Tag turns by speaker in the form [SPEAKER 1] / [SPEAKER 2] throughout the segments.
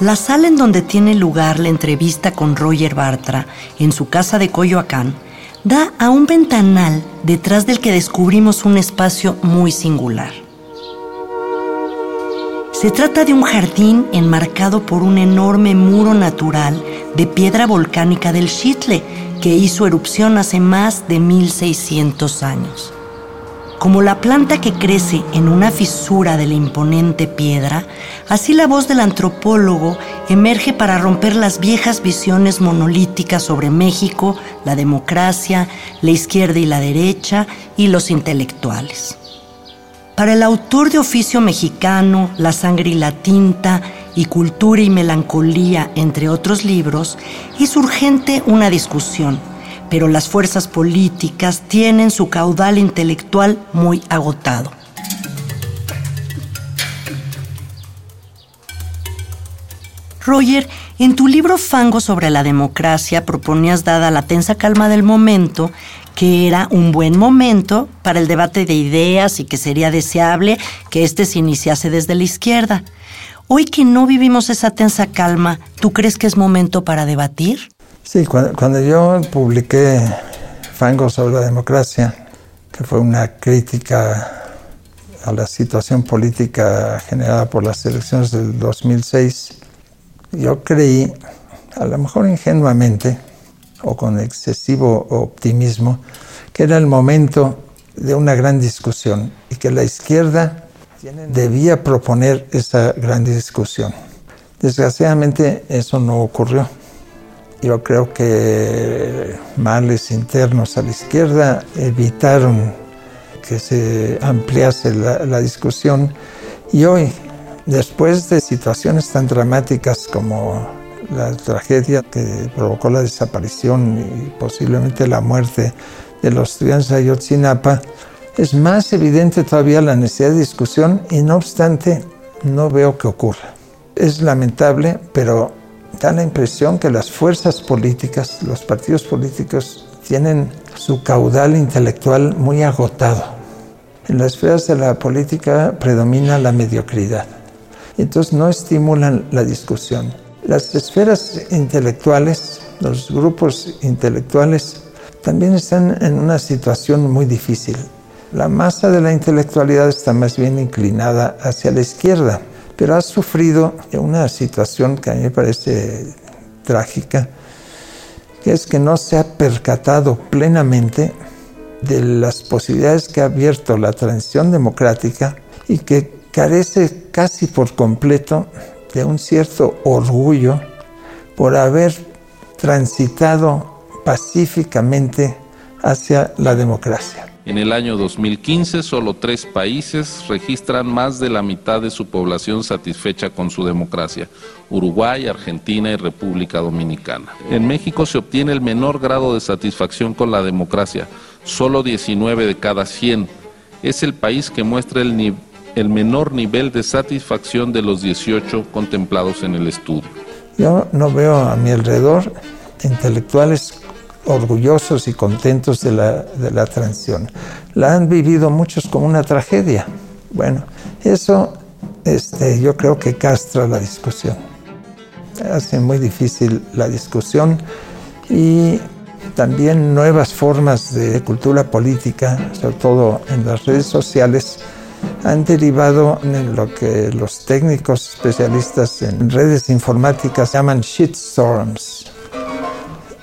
[SPEAKER 1] La sala en donde tiene lugar la entrevista con Roger Bartra en su casa de Coyoacán da a un ventanal detrás del que descubrimos un espacio muy singular. Se trata de un jardín enmarcado por un enorme muro natural de piedra volcánica del Chitle que hizo erupción hace más de 1600 años. Como la planta que crece en una fisura de la imponente piedra, así la voz del antropólogo emerge para romper las viejas visiones monolíticas sobre México, la democracia, la izquierda y la derecha y los intelectuales. Para el autor de oficio mexicano, La sangre y la tinta y Cultura y melancolía, entre otros libros, es urgente una discusión pero las fuerzas políticas tienen su caudal intelectual muy agotado. Roger, en tu libro Fango sobre la democracia proponías, dada la tensa calma del momento, que era un buen momento para el debate de ideas y que sería deseable que éste se iniciase desde la izquierda. Hoy que no vivimos esa tensa calma, ¿tú crees que es momento para debatir?
[SPEAKER 2] Sí, cuando, yo publiqué Fango sobre la democracia, que fue una crítica a la situación política generada por las elecciones del 2006, yo creí, a lo mejor ingenuamente o con excesivo optimismo, que era el momento de una gran discusión y que la izquierda debía proponer esa gran discusión. Desgraciadamente eso no ocurrió. Yo creo que males internos a la izquierda evitaron que se ampliase la, discusión y hoy, después de situaciones tan dramáticas como la tragedia que provocó la desaparición y posiblemente la muerte de los estudiantes de Ayotzinapa, es más evidente todavía la necesidad de discusión y no obstante no veo que ocurra. Es lamentable, pero da la impresión que las fuerzas políticas, los partidos políticos, tienen su caudal intelectual muy agotado. En las esferas de la política predomina la mediocridad. Entonces no estimulan la discusión. Las esferas intelectuales, los grupos intelectuales, también están en una situación muy difícil. La masa de la intelectualidad está más bien inclinada hacia la izquierda pero ha sufrido una situación que a mí me parece trágica, que es que no se ha percatado plenamente de las posibilidades que ha abierto la transición democrática y que carece casi por completo de un cierto orgullo por haber transitado pacíficamente hacia la democracia.
[SPEAKER 3] En el año 2015, solo tres países registran más de la mitad de su población satisfecha con su democracia, Uruguay, Argentina y República Dominicana. En México se obtiene el menor grado de satisfacción con la democracia, solo 19 de cada 100. Es el país que muestra el, menor nivel de satisfacción de los 18 contemplados en el estudio.
[SPEAKER 2] Yo no veo a mi alrededor intelectuales orgullosos y contentos de la, de la transición. La han vivido muchos como una tragedia. Bueno, eso este, yo creo que castra la discusión. Hace muy difícil la discusión y también nuevas formas de cultura política, sobre todo en las redes sociales, han derivado en lo que los técnicos especialistas en redes informáticas llaman shitstorms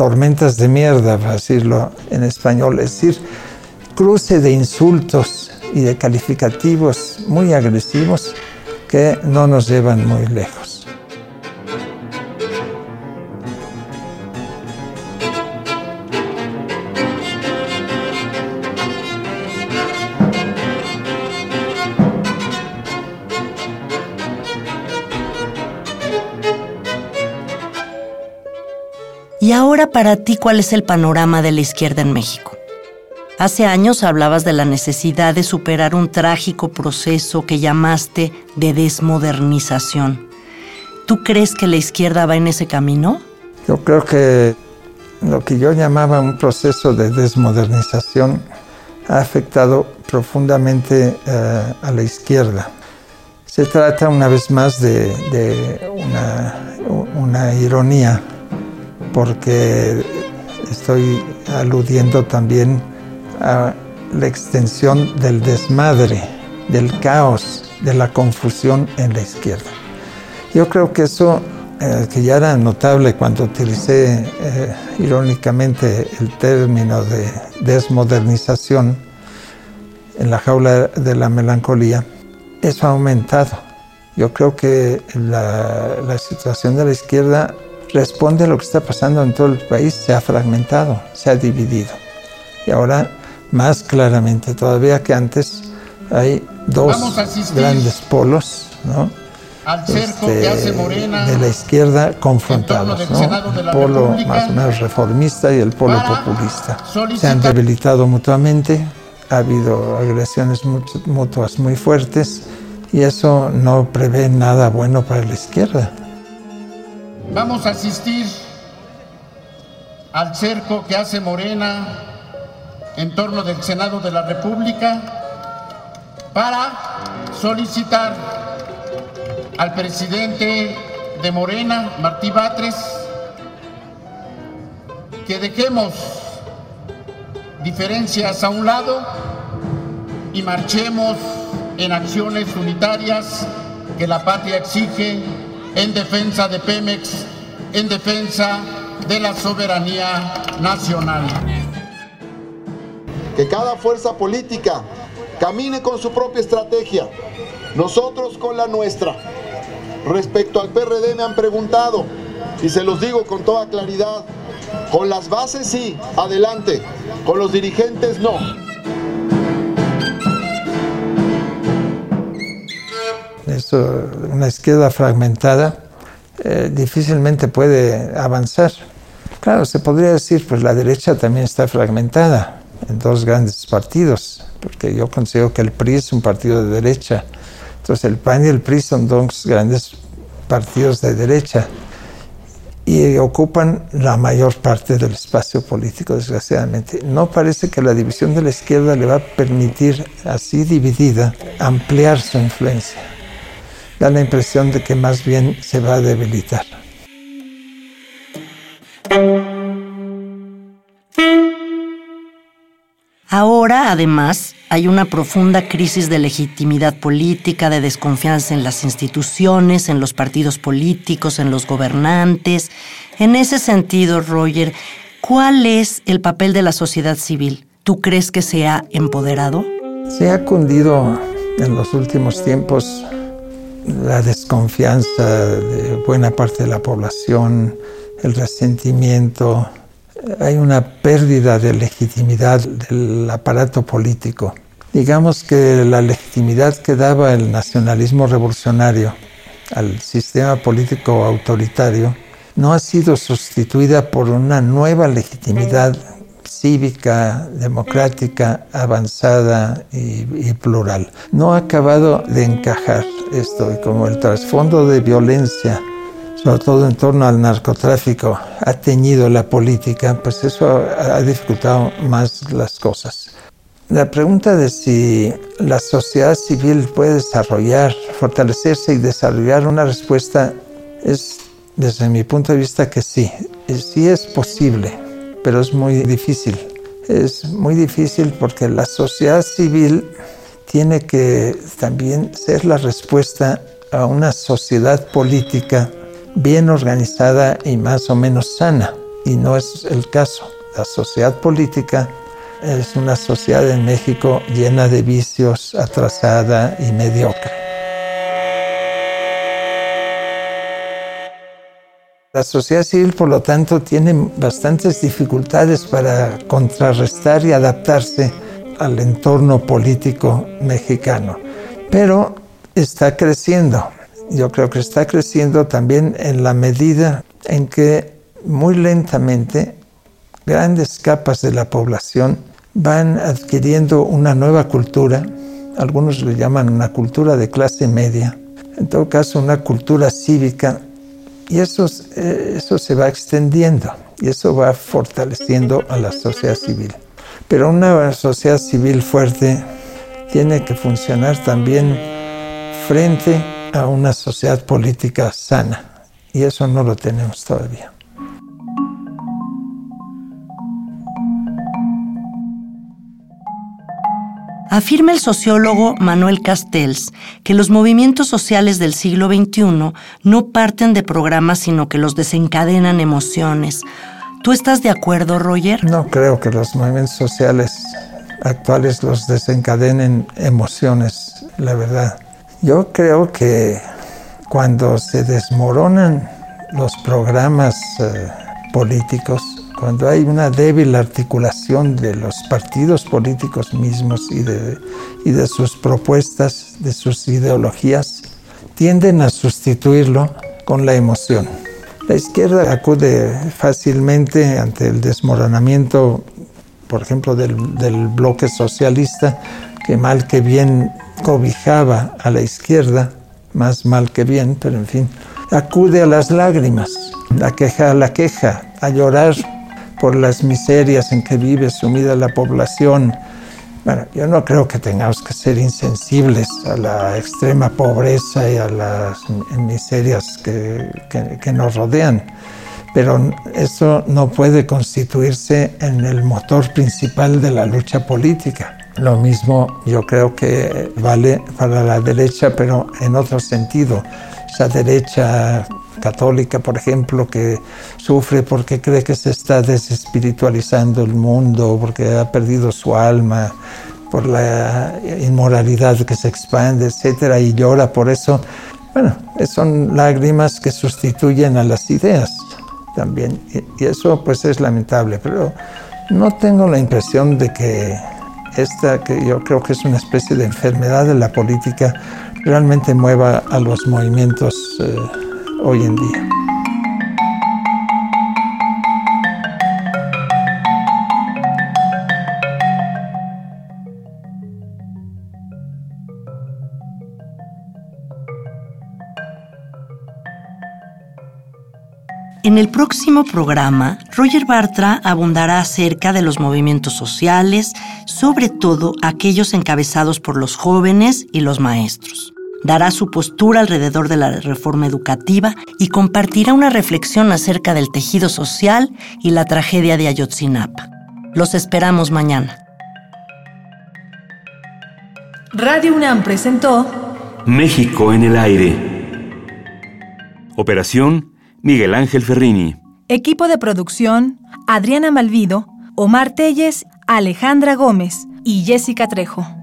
[SPEAKER 2] tormentas de mierda, para decirlo en español, es decir, cruce de insultos y de calificativos muy agresivos que no nos llevan muy lejos.
[SPEAKER 1] Y ahora para ti, ¿cuál es el panorama de la izquierda en México? Hace años hablabas de la necesidad de superar un trágico proceso que llamaste de desmodernización. ¿Tú crees que la izquierda va en ese camino?
[SPEAKER 2] Yo creo que lo que yo llamaba un proceso de desmodernización ha afectado profundamente eh, a la izquierda. Se trata una vez más de, una, ironía, porque estoy aludiendo también a la extensión del desmadre, del caos, de la confusión en la izquierda. Yo creo que eso, eh, que ya era notable cuando utilicé eh, irónicamente el término de desmodernización en la jaula de la melancolía, eso ha aumentado. Yo creo que la, situación de la izquierda responde a lo que está pasando en todo el país, se ha fragmentado, se ha dividido. Y ahora, más claramente todavía que antes, hay dos grandes polos, ¿no? Este, de la izquierda confrontados, el polo más o menos reformista y el polo populista. Se han debilitado mutuamente, ha habido agresiones mutuas muy fuertes y eso no prevé nada bueno para la izquierda.
[SPEAKER 4] Vamos a asistir al cerco que hace Morena en torno del Senado de la República para solicitar al presidente de Morena, Martí Batres, que dejemos diferencias a un lado y marchemos en acciones unitarias que la patria exige en defensa de Pemex, en defensa de la soberanía nacional.
[SPEAKER 5] Que cada fuerza política camine con su propia estrategia, nosotros con la nuestra. Respecto al PRD me han preguntado, y se los digo con toda claridad, con las bases sí, adelante, con los dirigentes no.
[SPEAKER 2] Una izquierda fragmentada eh, difícilmente puede avanzar. Claro, se podría decir, pues la derecha también está fragmentada en dos grandes partidos, porque yo considero que el PRI es un partido de derecha. Entonces el PAN y el PRI son dos grandes partidos de derecha y ocupan la mayor parte del espacio político, desgraciadamente. No parece que la división de la izquierda le va a permitir, así dividida, ampliar su influencia da la impresión de que más bien se va a debilitar.
[SPEAKER 1] Ahora, además, hay una profunda crisis de legitimidad política, de desconfianza en las instituciones, en los partidos políticos, en los gobernantes. En ese sentido, Roger, ¿cuál es el papel de la sociedad civil? ¿Tú crees que se ha empoderado?
[SPEAKER 2] Se ha cundido en los últimos tiempos la desconfianza de buena parte de la población, el resentimiento, hay una pérdida de legitimidad del aparato político. Digamos que la legitimidad que daba el nacionalismo revolucionario al sistema político autoritario no ha sido sustituida por una nueva legitimidad cívica, democrática, avanzada y, plural. No ha acabado de encajar esto y como el trasfondo de violencia, sobre todo en torno al narcotráfico, ha teñido la política, pues eso ha dificultado más las cosas. La pregunta de si la sociedad civil puede desarrollar, fortalecerse y desarrollar una respuesta es, desde mi punto de vista, que sí, sí es posible pero es muy difícil. Es muy difícil porque la sociedad civil tiene que también ser la respuesta a una sociedad política bien organizada y más o menos sana. Y no es el caso. La sociedad política es una sociedad en México llena de vicios, atrasada y mediocre. La sociedad civil, por lo tanto, tiene bastantes dificultades para contrarrestar y adaptarse al entorno político mexicano, pero está creciendo. Yo creo que está creciendo también en la medida en que muy lentamente grandes capas de la población van adquiriendo una nueva cultura, algunos le llaman una cultura de clase media, en todo caso una cultura cívica, y eso, eh, eso se va extendiendo y eso va fortaleciendo a la sociedad civil. Pero una sociedad civil fuerte tiene que funcionar también frente a una sociedad política sana y eso no lo tenemos todavía.
[SPEAKER 1] Afirma el sociólogo Manuel Castells que los movimientos sociales del siglo XXI no parten de programas, sino que los desencadenan emociones. ¿Tú estás de acuerdo, Roger?
[SPEAKER 2] No creo que los movimientos sociales actuales los desencadenen emociones, la verdad. Yo creo que cuando se desmoronan los programas eh, políticos, cuando hay una débil articulación de los partidos políticos mismos y de, y de sus propuestas, de sus ideologías, tienden a sustituirlo con la emoción. La izquierda acude fácilmente ante el desmoronamiento, por ejemplo, del, del bloque socialista, que mal que bien cobijaba a la izquierda, más mal que bien, pero en fin, acude a las lágrimas, la queja a la queja, a llorar por las miserias en que vive sumida la población. Bueno, yo no creo que tengamos que ser insensibles a la extrema pobreza y a las miserias que, que, nos rodean, pero eso no puede constituirse en el motor principal de la lucha política. Lo mismo yo creo que vale para la derecha, pero en otro sentido. Esa derecha católica, por ejemplo, que sufre porque cree que se está desespiritualizando el mundo, porque ha perdido su alma, por la inmoralidad que se expande, etcétera, y llora por eso. Bueno, son lágrimas que sustituyen a las ideas también, y eso pues es lamentable, pero no tengo la impresión de que esta, que yo creo que es una especie de enfermedad de la política, realmente mueva a los movimientos. Eh, hoy en día.
[SPEAKER 1] En el próximo programa, Roger Bartra abundará acerca de los movimientos sociales, sobre todo aquellos encabezados por los jóvenes y los maestros dará su postura alrededor de la reforma educativa y compartirá una reflexión acerca del tejido social y la tragedia de Ayotzinapa. Los esperamos mañana.
[SPEAKER 6] Radio UNAM presentó
[SPEAKER 7] México en el aire. Operación Miguel Ángel Ferrini.
[SPEAKER 6] Equipo de producción Adriana Malvido, Omar Telles, Alejandra Gómez y Jessica Trejo.